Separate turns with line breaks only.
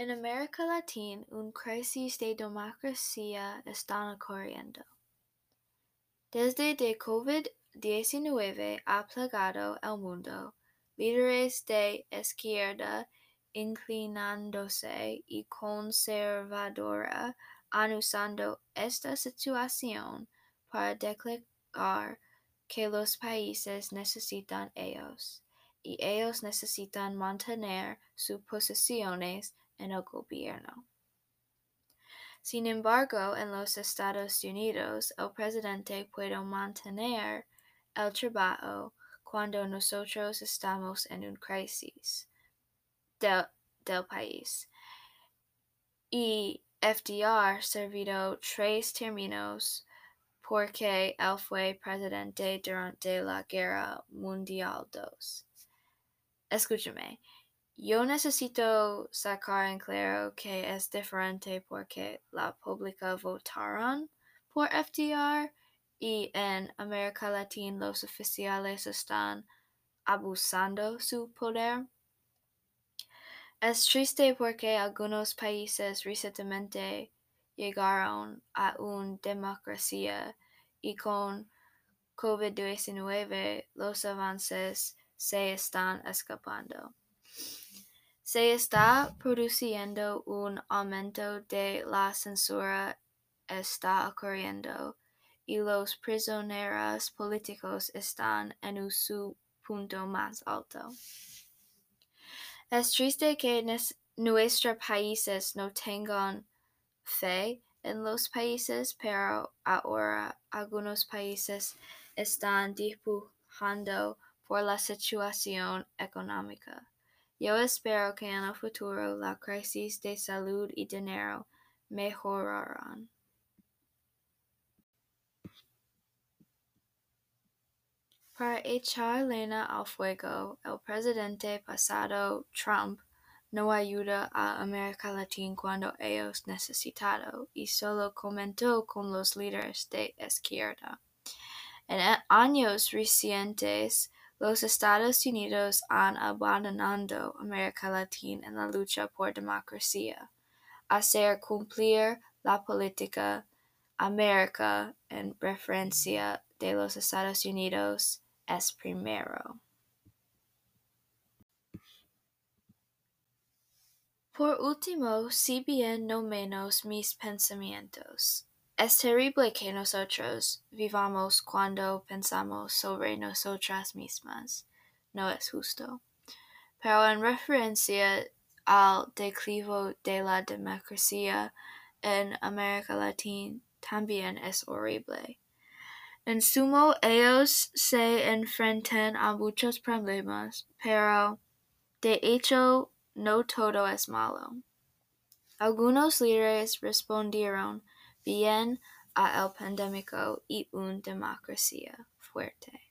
En América Latina, una crisis de democracia está ocurriendo. Desde que COVID-19 ha plagado el mundo, líderes de izquierda inclinándose y conservadora han usado esta situación para declarar que los países necesitan ellos, y ellos necesitan mantener sus posiciones en el gobierno. Sin embargo, en los Estados Unidos, el presidente puede mantener el trabajo cuando nosotros estamos en una crisis del, país. Y FDR servido tres términos porque él fue presidente durante la Guerra Mundial II. Escúchame, yo necesito sacar en claro que es diferente porque la pública votaron por FDR y en América Latina los oficiales están abusando su poder. Es triste porque algunos países recientemente llegaron a una democracia y con COVID-19 los avances se están escapando. Se está produciendo un aumento de la censura está ocurriendo y los prisioneros políticos están en su punto más alto. Es triste que nuestros países no tengan fe en los países, pero ahora algunos países están dibujando por la situación económica. Yo espero que en el futuro la crisis de salud y dinero mejorarán. Para echar leña al fuego, el presidente pasado Trump no ayuda a América Latina cuando ellos necesitado y solo comentó con los líderes de izquierda. En años recientes, los Estados Unidos han abandonado América Latina en la lucha por democracia, hacer cumplir la política América en preferencia de los Estados Unidos es primero. Por último, si bien no menos mis pensamientos. Es terrible que nosotros vivamos cuando pensamos sobre nosotras mismas. No es justo. Pero en referencia al declivo de la democracia en América Latina también es horrible. En sumo, ellos se enfrentan a muchos problemas, pero de hecho no todo es malo. Algunos líderes respondieron bien a el pandémico y una democracia fuerte.